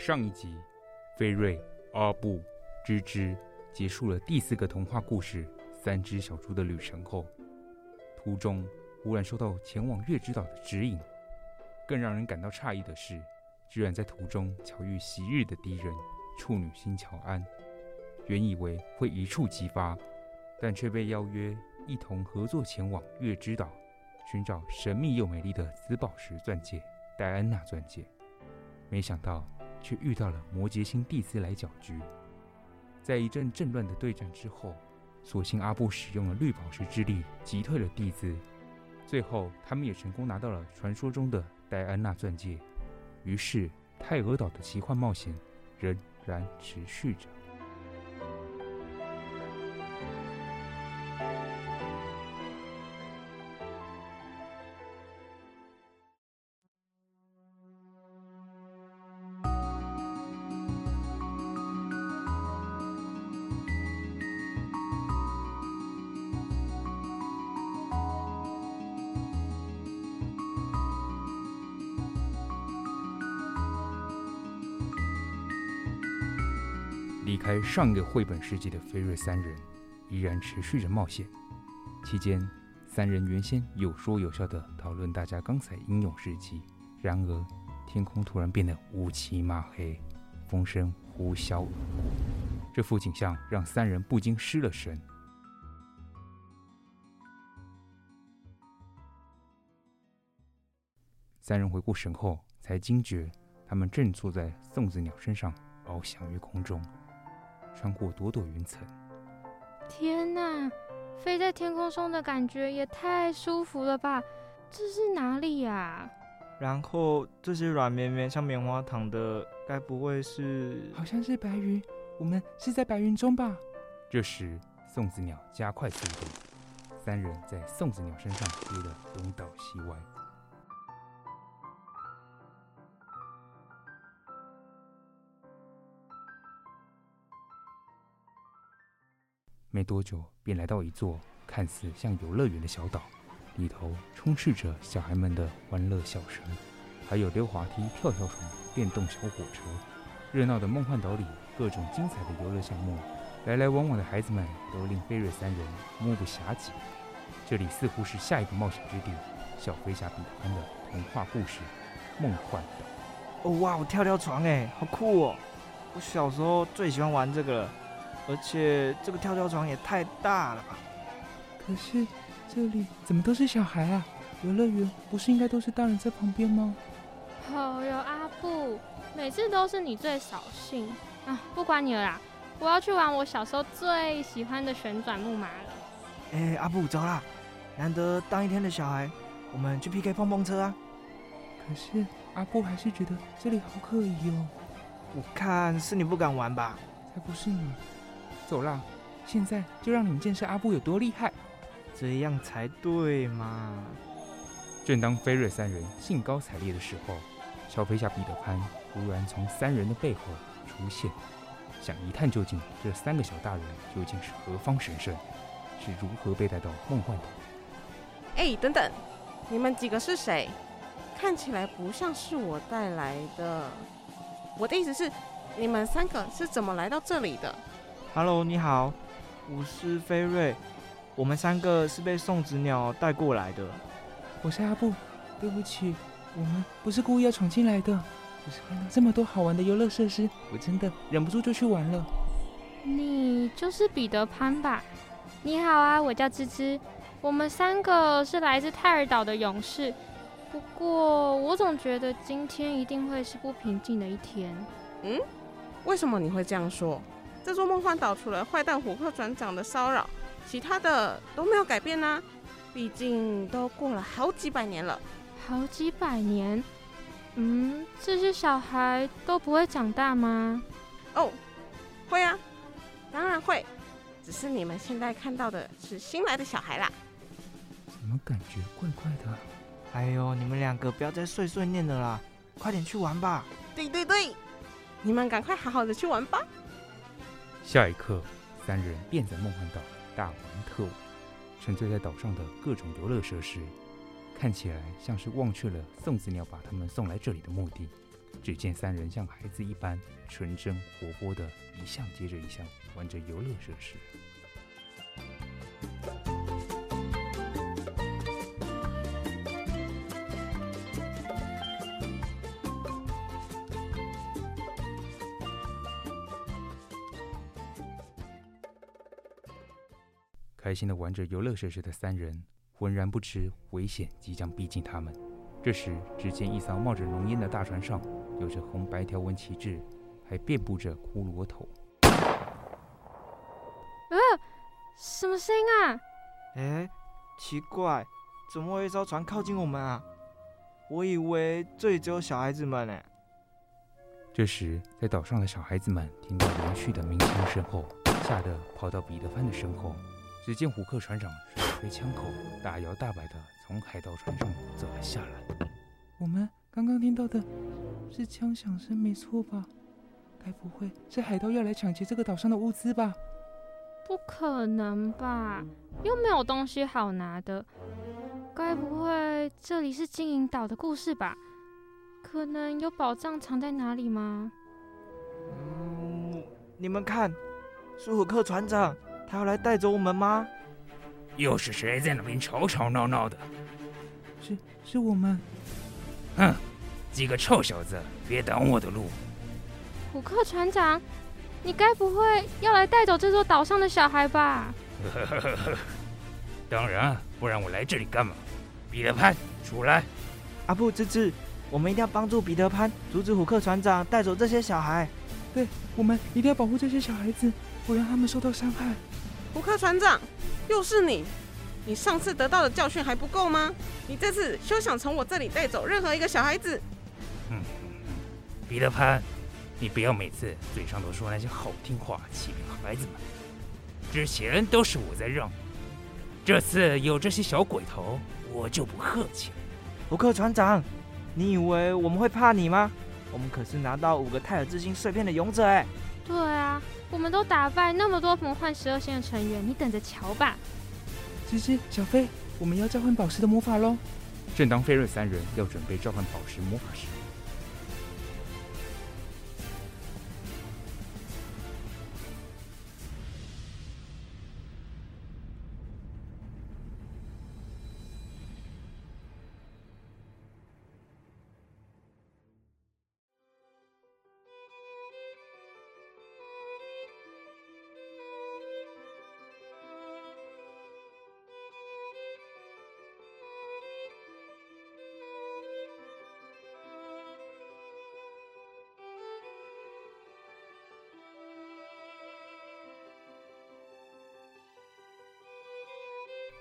上一集，菲瑞、阿布、芝芝结束了第四个童话故事《三只小猪》的旅程后，途中忽然收到前往月之岛的指引。更让人感到诧异的是，居然在途中巧遇昔日的敌人处女星乔安。原以为会一触即发，但却被邀约一同合作前往月之岛，寻找神秘又美丽的紫宝石钻戒——戴安娜钻戒。没想到。却遇到了摩羯星蒂斯来搅局，在一阵阵乱的对战之后，所幸阿布使用了绿宝石之力击退了蒂斯，最后他们也成功拿到了传说中的戴安娜钻戒。于是泰俄岛的奇幻冒险仍然持续着。离开上一个绘本世界的菲瑞三人，依然持续着冒险。期间，三人原先有说有笑的讨论大家刚才英勇事迹。然而，天空突然变得乌漆嘛黑，风声呼啸，这幅景象让三人不禁失了神。三人回过神后，才惊觉他们正坐在送子鸟身上，翱翔于空中。穿过朵朵云层，天哪！飞在天空中的感觉也太舒服了吧！这是哪里呀？然后这些软绵绵像棉花糖的，该不会是……好像是白云。我们是在白云中吧？这时，送子鸟加快速度，三人在送子鸟身上飞得东倒西歪。没多久，便来到一座看似像游乐园的小岛，里头充斥着小孩们的欢乐笑声，还有溜滑梯、跳跳床、电动小火车。热闹的梦幻岛里，各种精彩的游乐项目来来往往的孩子们都令菲瑞三人目不暇接。这里似乎是下一个冒险之地——小飞侠彼得潘的童话故事《梦幻岛》。哦哇，我跳跳床哎，好酷哦！我小时候最喜欢玩这个了，而且这个跳跳床也太大了吧？可是这里怎么都是小孩啊？游乐园不是应该都是大人在旁边吗？哦哟，阿布，每次都是你最扫兴啊！不管你了啦，我要去玩我小时候最喜欢的旋转木马了。哎，阿布，走啦！难得当一天的小孩，我们去 PK 碰碰车啊！可是阿布还是觉得这里好可疑哦。我看是你不敢玩吧？才不是呢！走啦，现在就让你们见识阿布有多厉害，这样才对嘛！正当菲瑞三人兴高采烈的时候，小飞侠彼得潘忽然从三人的背后出现，想一探究竟，这三个小大人究竟是何方神圣，是如何被带到梦幻岛？哎，等等，你们几个是谁？看起来不像是我带来的。我的意思是，你们三个是怎么来到这里的？Hello，你好，我是菲瑞，我们三个是被送子鸟带过来的。我是阿布，对不起，我们不是故意要闯进来的，只是看到这么多好玩的游乐设施，我真的忍不住就去玩了。你就是彼得潘吧？你好啊，我叫芝芝，我们三个是来自泰尔岛的勇士。不过，我总觉得今天一定会是不平静的一天。嗯，为什么你会这样说？这座梦幻岛除了坏蛋琥珀船长的骚扰，其他的都没有改变呢？毕竟都过了好几百年了。好几百年？嗯，这些小孩都不会长大吗？哦，会啊，当然会。只是你们现在看到的是新来的小孩啦。怎么感觉怪怪的？哎呦，你们两个不要再碎碎念了啦，快点去玩吧！对对对，你们赶快好好的去玩吧。下一刻，三人便在梦幻岛大玩特玩，沉醉在岛上的各种游乐设施，看起来像是忘却了宋子鸟把他们送来这里的目的。只见三人像孩子一般纯真活泼的，一项接着一项玩着游乐设施。开心的玩着游乐设施的三人，浑然不知危险即将逼近他们。这时，只见一艘冒着浓烟的大船上，有着红白条纹旗帜，还遍布着骷髅头。呃，什么声音啊？哎，奇怪，怎么会有一艘船靠近我们啊？我以为这里只有小孩子们呢。这时，在岛上的小孩子们听到连续的鸣枪声后，吓得跑到彼得潘的身后。只见虎克船长吹吹枪口，大摇大摆地从海盗船上走了下来。我们刚刚听到的是枪响声，没错吧？该不会是海盗要来抢劫这个岛上的物资吧？不可能吧？又没有东西好拿的。该不会这里是金银岛的故事吧？可能有宝藏藏在哪里吗？嗯，你们看，是虎克船长。他要来带走我们吗？又是谁在那边吵吵闹闹的？是是我们。哼，几个臭小子，别挡我的路！虎克船长，你该不会要来带走这座岛上的小孩吧？呵呵呵呵，当然，不然我来这里干嘛？彼得潘，出来！阿布、芝芝，我们一定要帮助彼得潘，阻止虎克船长带走这些小孩。对，我们一定要保护这些小孩子，不让他们受到伤害。胡克船长，又是你！你上次得到的教训还不够吗？你这次休想从我这里带走任何一个小孩子！嗯，彼得潘，你不要每次嘴上都说那些好听话欺骗孩子们。之前都是我在让，这次有这些小鬼头，我就不客气了。胡克船长，你以为我们会怕你吗？我们可是拿到五个泰尔之心碎片的勇者哎！对啊。我们都打败那么多魔幻十二星的成员，你等着瞧吧！芝芝、小飞，我们要召唤宝石的魔法喽！正当菲瑞三人要准备召唤宝石魔法时，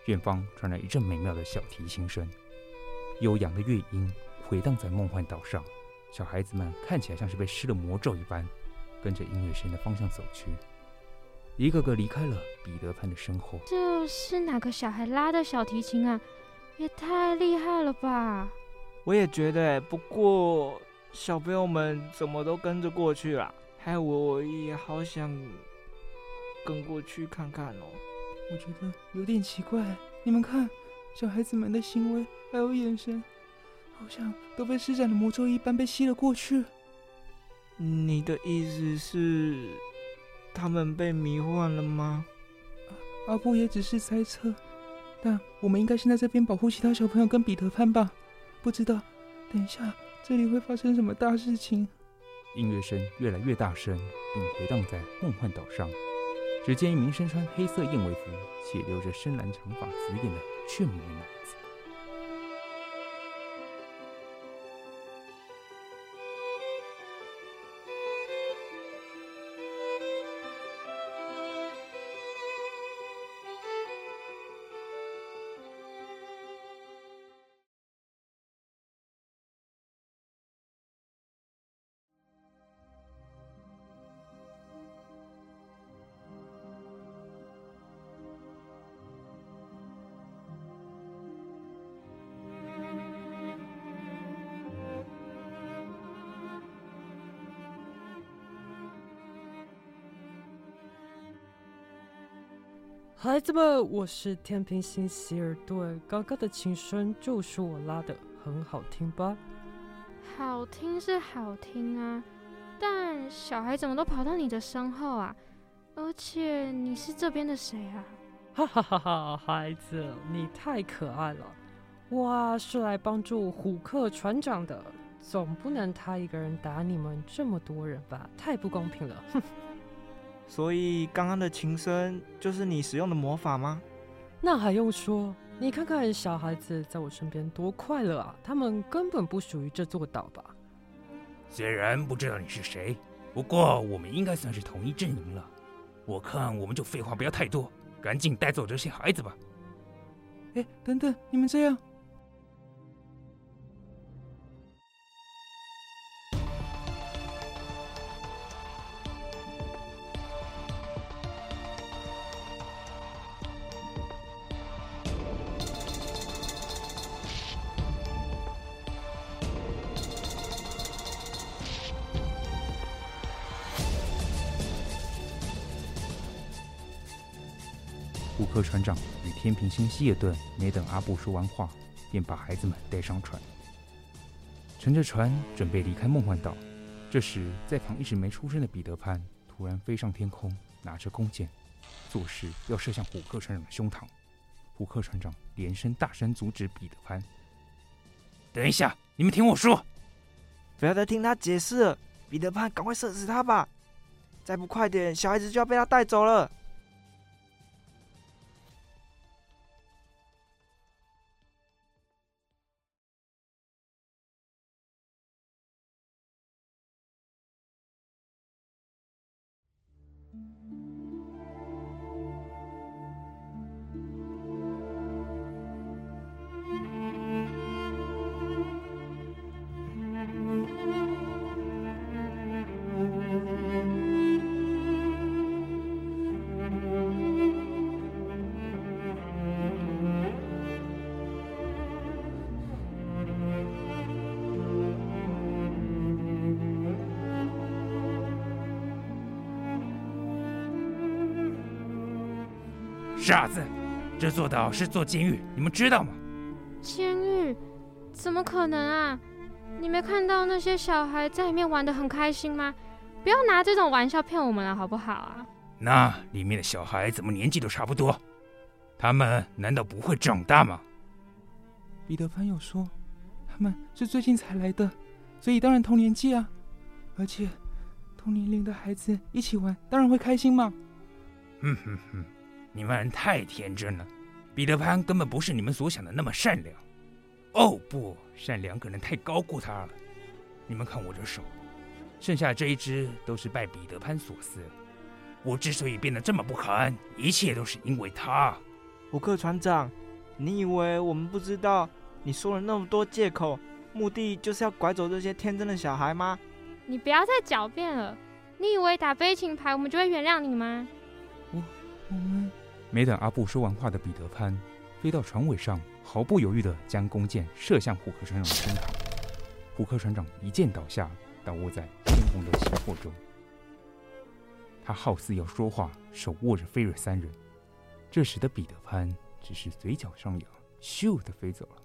远方传来一阵美妙的小提琴声，悠扬的乐音回荡在梦幻岛上。小孩子们看起来像是被施了魔咒一般，跟着音乐声的方向走去，一个个离开了彼得潘的身后。这是哪个小孩拉的小提琴啊？也太厉害了吧！我也觉得，不过小朋友们怎么都跟着过去了，害我也好想跟过去看看哦。我觉得有点奇怪，你们看，小孩子们的行为还有眼神。好像都被施展的魔咒一般被吸了过去。你的意思是，他们被迷幻了吗？阿布也只是猜测，但我们应该先在这边保护其他小朋友跟彼得潘吧。不知道，等一下这里会发生什么大事情？音乐声越来越大声，并回荡在梦幻岛上。只见一名身穿黑色燕尾服且留着深蓝长发紫眼的俊美男。孩子们，我是天平星希尔顿。刚刚的琴声就是我拉的，很好听吧？好听是好听啊，但小孩怎么都跑到你的身后啊？而且你是这边的谁啊？哈哈哈哈！孩子，你太可爱了。哇是来帮助虎克船长的，总不能他一个人打你们这么多人吧？太不公平了！哼。所以刚刚的琴声就是你使用的魔法吗？那还用说？你看看小孩子在我身边多快乐啊！他们根本不属于这座岛吧？虽然不知道你是谁，不过我们应该算是同一阵营了。我看我们就废话不要太多，赶紧带走这些孩子吧。哎，等等，你们这样。虎克船长与天平星希尔顿没等阿布说完话，便把孩子们带上船，乘着船准备离开梦幻岛。这时，在旁一直没出声的彼得潘突然飞上天空，拿着弓箭，作势要射向虎克船长的胸膛。虎克船长连声大声阻止彼得潘：“等一下，你们听我说，不要再听他解释了。彼得潘，赶快射死他吧！再不快点，小孩子就要被他带走了。”傻子，这座岛是座监狱，你们知道吗？监狱？怎么可能啊？你没看到那些小孩在里面玩得很开心吗？不要拿这种玩笑骗我们了，好不好啊？那里面的小孩怎么年纪都差不多？他们难道不会长大吗？彼得潘有说，他们是最近才来的，所以当然同年纪啊。而且同年龄的孩子一起玩，当然会开心嘛。哼哼哼。你们太天真了，彼得潘根本不是你们所想的那么善良。哦不，善良可能太高估他了。你们看我的手，剩下这一只都是拜彼得潘所赐。我之所以变得这么不堪，一切都是因为他。胡克船长，你以为我们不知道你说了那么多借口，目的就是要拐走这些天真的小孩吗？你不要再狡辩了。你以为打悲情牌我们就会原谅你吗？我我们没等阿布说完话的彼得潘飞到船尾上，毫不犹豫地将弓箭射向虎克船长的身旁。虎克船长一箭倒下，倒卧在鲜红的血泊中。他好似要说话，手握着菲瑞三人。这时的彼得潘只是嘴角上扬，咻的飞走了。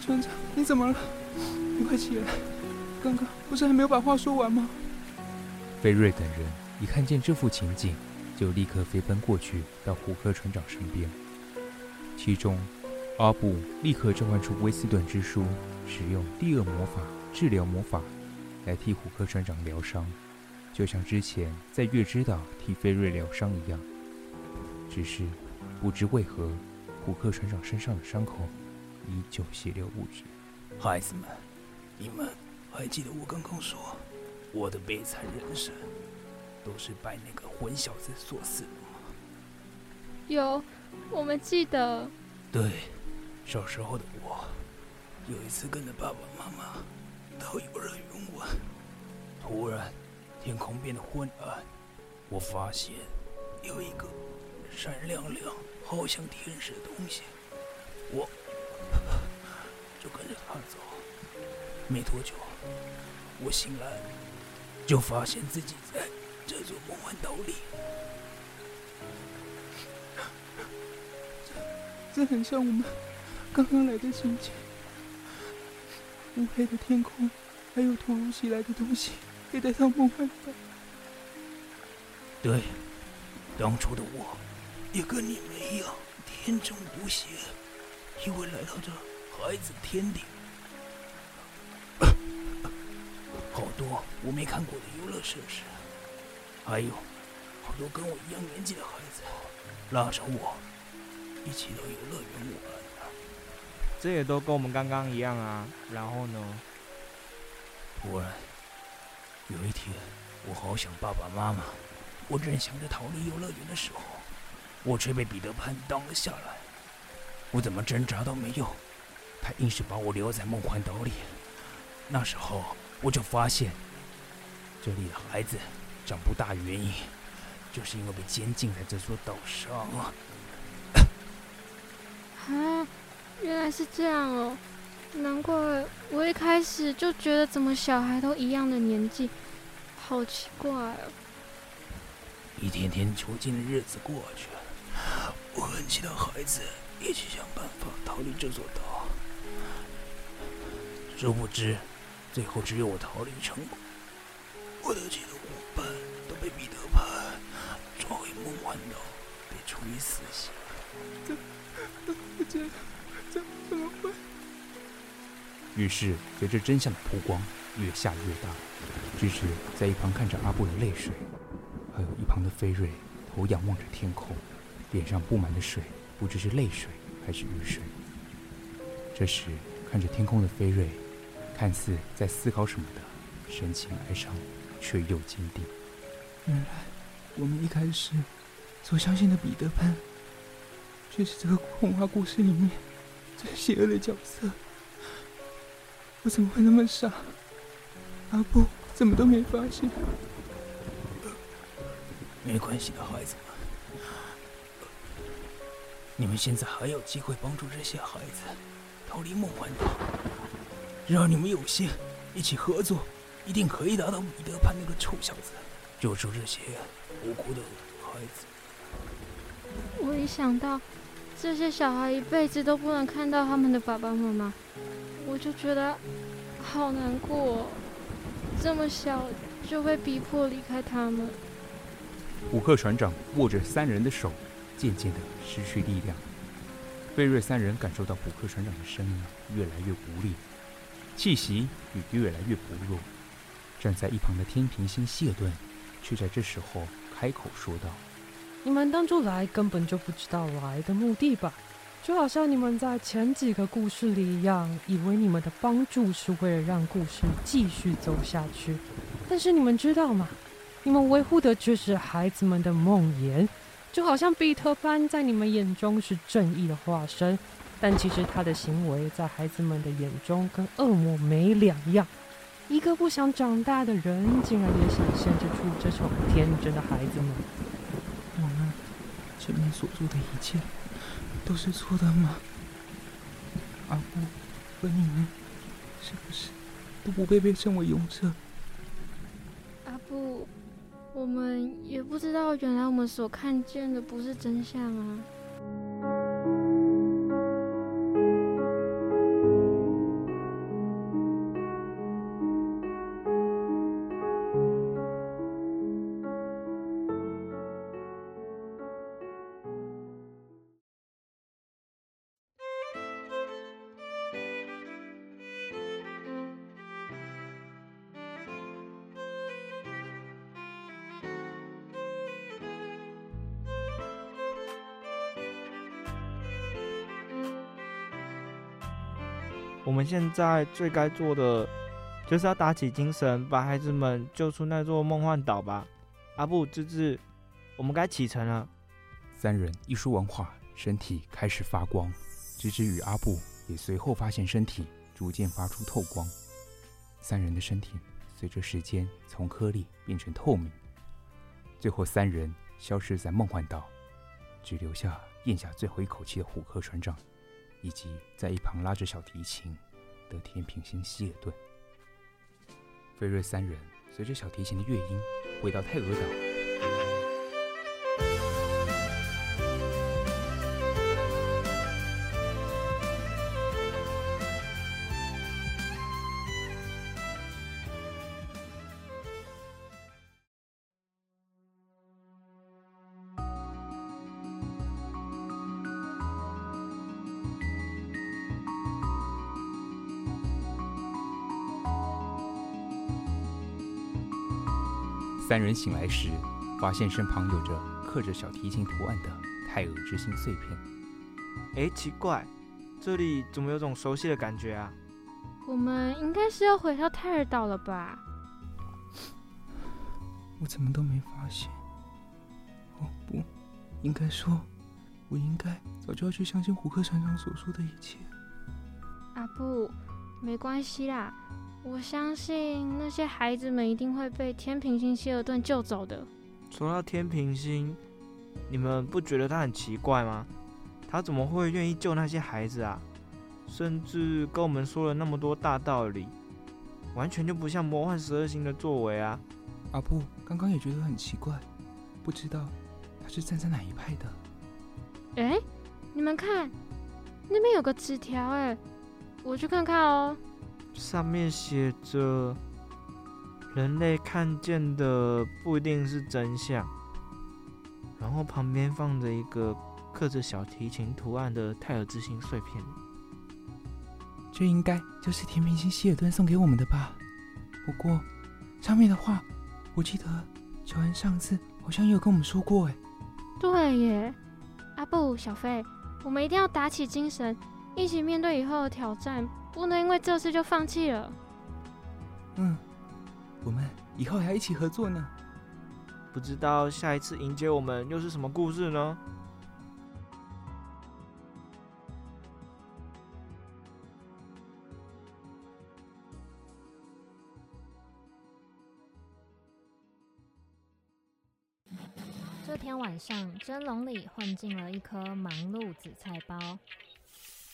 船长，你怎么了？你快起来！刚刚不是还没有把话说完吗？菲瑞等人一看见这幅情景，就立刻飞奔过去到胡克船长身边。其中，阿布立刻召唤出威斯顿之书，使用第二魔法治疗魔法来替胡克船长疗伤，就像之前在月之岛替菲瑞疗伤一样。只是不知为何，胡克船长身上的伤口。依旧血流不止。孩子们，你们还记得我刚刚说我的悲惨人生都是拜那个混小子所赐的吗？有，我们记得。对，小时候的我，有一次跟着爸爸妈妈到游乐园玩，突然天空变得昏暗，我发现有一个闪亮亮、好像天使的东西，我。就跟着他走，没多久，我醒来，就发现自己在这座梦幻岛里。这，这很像我们刚刚来的情景。乌黑的天空，还有突如其来的东西，也带到梦幻岛。对，当初的我，也跟你们一样天真无邪。以为来到这孩子天地，好多我没看过的游乐设施，还有好多跟我一样年纪的孩子拉着我一起到游乐园玩。这也都跟我们刚刚一样啊。然后呢？突然有一天，我好想爸爸妈妈，我正想着逃离游乐园的时候，我却被彼得潘挡了下来。我怎么挣扎都没用，他硬是把我留在梦幻岛里。那时候我就发现，这里的孩子长不大，原因就是因为被监禁在这座岛上啊。啊，原来是这样哦，难怪我一开始就觉得怎么小孩都一样的年纪，好奇怪哦。一天天囚禁的日子过去了，我很期待孩子。一起想办法逃离这座岛，殊不知，最后只有我逃离成功。我的几个伙伴都被彼得潘抓回梦幻岛，被处以死刑。这、这、这怎么会？于是，随着真相的曝光，越下越大。只是在一旁看着阿布的泪水，还有一旁的菲瑞，头仰望着天空，脸上布满了水。不知是泪水还是雨水。这时，看着天空的飞瑞，看似在思考什么的，神情哀伤，却又坚定。原来，我们一开始所相信的彼得潘，却是这个童话故事里面最邪恶的角色。我怎么会那么傻？阿布怎么都没发现？没关系的，孩子们，你们现在还有机会帮助这些孩子逃离梦幻岛。只要你们有心，一起合作，一定可以打倒彼得潘那个臭小子，救出这些无辜的孩子。我一想到这些小孩一辈子都不能看到他们的爸爸妈妈，我就觉得好难过。这么小就被逼迫离开他们。虎克船长握着三人的手，渐渐的失去力量。贝瑞三人感受到虎克船长的声音越来越无力。气息也越来越薄弱，站在一旁的天平星谢顿，却在这时候开口说道：“你们当初来根本就不知道来的目的吧？就好像你们在前几个故事里一样，以为你们的帮助是为了让故事继续走下去。但是你们知道吗？你们维护的却是孩子们的梦魇，就好像彼特潘在你们眼中是正义的化身。”但其实他的行为在孩子们的眼中跟恶魔没两样。一个不想长大的人，竟然也想限制住这种天真的孩子们。我们前面所做的一切都是错的吗？阿布和你们是不是都不配被称为勇者？阿布，我们也不知道，原来我们所看见的不是真相啊。我们现在最该做的，就是要打起精神，把孩子们救出那座梦幻岛吧。阿布、芝芝，我们该启程了。三人一说完话，身体开始发光。芝芝与阿布也随后发现身体逐渐发出透光。三人的身体随着时间从颗粒变成透明，最后三人消失在梦幻岛，只留下咽下最后一口气的虎克船长。以及在一旁拉着小提琴的天平星希尔顿，菲瑞三人随着小提琴的乐音回到泰俄岛。三人醒来时，发现身旁有着刻着小提琴图案的泰尔之心碎片。哎，奇怪，这里怎么有种熟悉的感觉啊？我们应该是要回到泰尔岛了吧？我怎么都没发现？哦，不，应该说，我应该早就要去相信胡克船长所说的一切。阿布，没关系啦。我相信那些孩子们一定会被天平星希尔顿救走的。说到天平星，你们不觉得他很奇怪吗？他怎么会愿意救那些孩子啊？甚至跟我们说了那么多大道理，完全就不像魔幻十二星的作为啊！阿布刚刚也觉得很奇怪，不知道他是站在哪一派的。哎，你们看，那边有个纸条，哎，我去看看哦。上面写着：“人类看见的不一定是真相。”然后旁边放着一个刻着小提琴图案的泰尔之心碎片。这应该就是甜平星希尔顿送给我们的吧？不过上面的话，我记得乔恩上次好像也有跟我们说过。哎，对耶，阿布、小飞，我们一定要打起精神，一起面对以后的挑战。不能因为这次就放弃了。嗯，我们以后还要一起合作呢。不知道下一次迎接我们又是什么故事呢？这天晚上，蒸笼里混进了一颗忙碌紫菜包。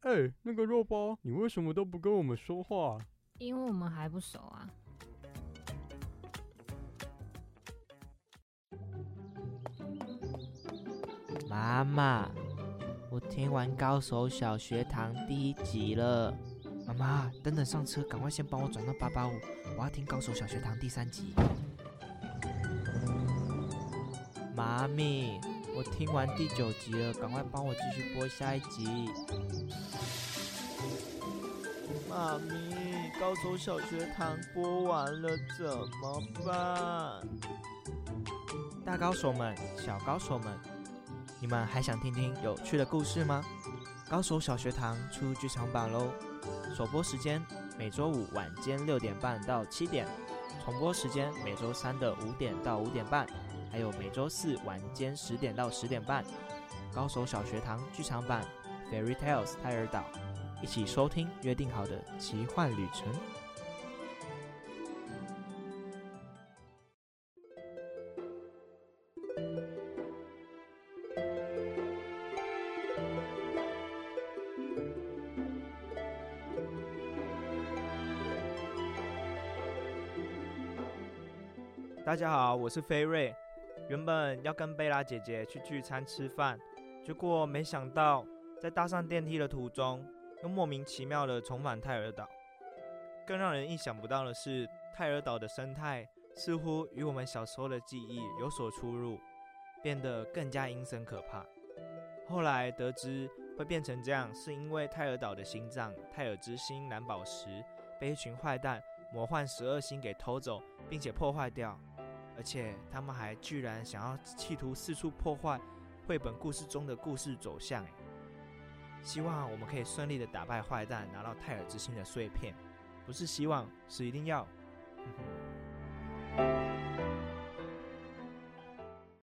哎、欸，那个肉包，你为什么都不跟我们说话？因为我们还不熟啊。妈妈。我听完《高手小学堂》第一集了，妈妈，等等上车，赶快先帮我转到八八五，我要听《高手小学堂》第三集。妈咪，我听完第九集了，赶快帮我继续播下一集。妈咪，《高手小学堂》播完了怎么办？大高手们，小高手们。你们还想听听有趣的故事吗？高手小学堂出剧场版喽！首播时间每周五晚间六点半到七点，重播时间每周三的五点到五点半，还有每周四晚间十点到十点半。高手小学堂剧场版《Fairy Tales 泰尔岛》，一起收听约定好的奇幻旅程。大家好，我是菲瑞。原本要跟贝拉姐姐去聚餐吃饭，结果没想到在搭上电梯的途中，又莫名其妙的重返泰尔岛。更让人意想不到的是，泰尔岛的生态似乎与我们小时候的记忆有所出入，变得更加阴森可怕。后来得知会变成这样，是因为泰尔岛的心脏泰尔之心蓝宝石被一群坏蛋魔幻十二星给偷走，并且破坏掉。而且他们还居然想要企图四处破坏绘本故事中的故事走向，哎，希望我们可以顺利的打败坏蛋，拿到泰尔之心的碎片，不是希望，是一定要。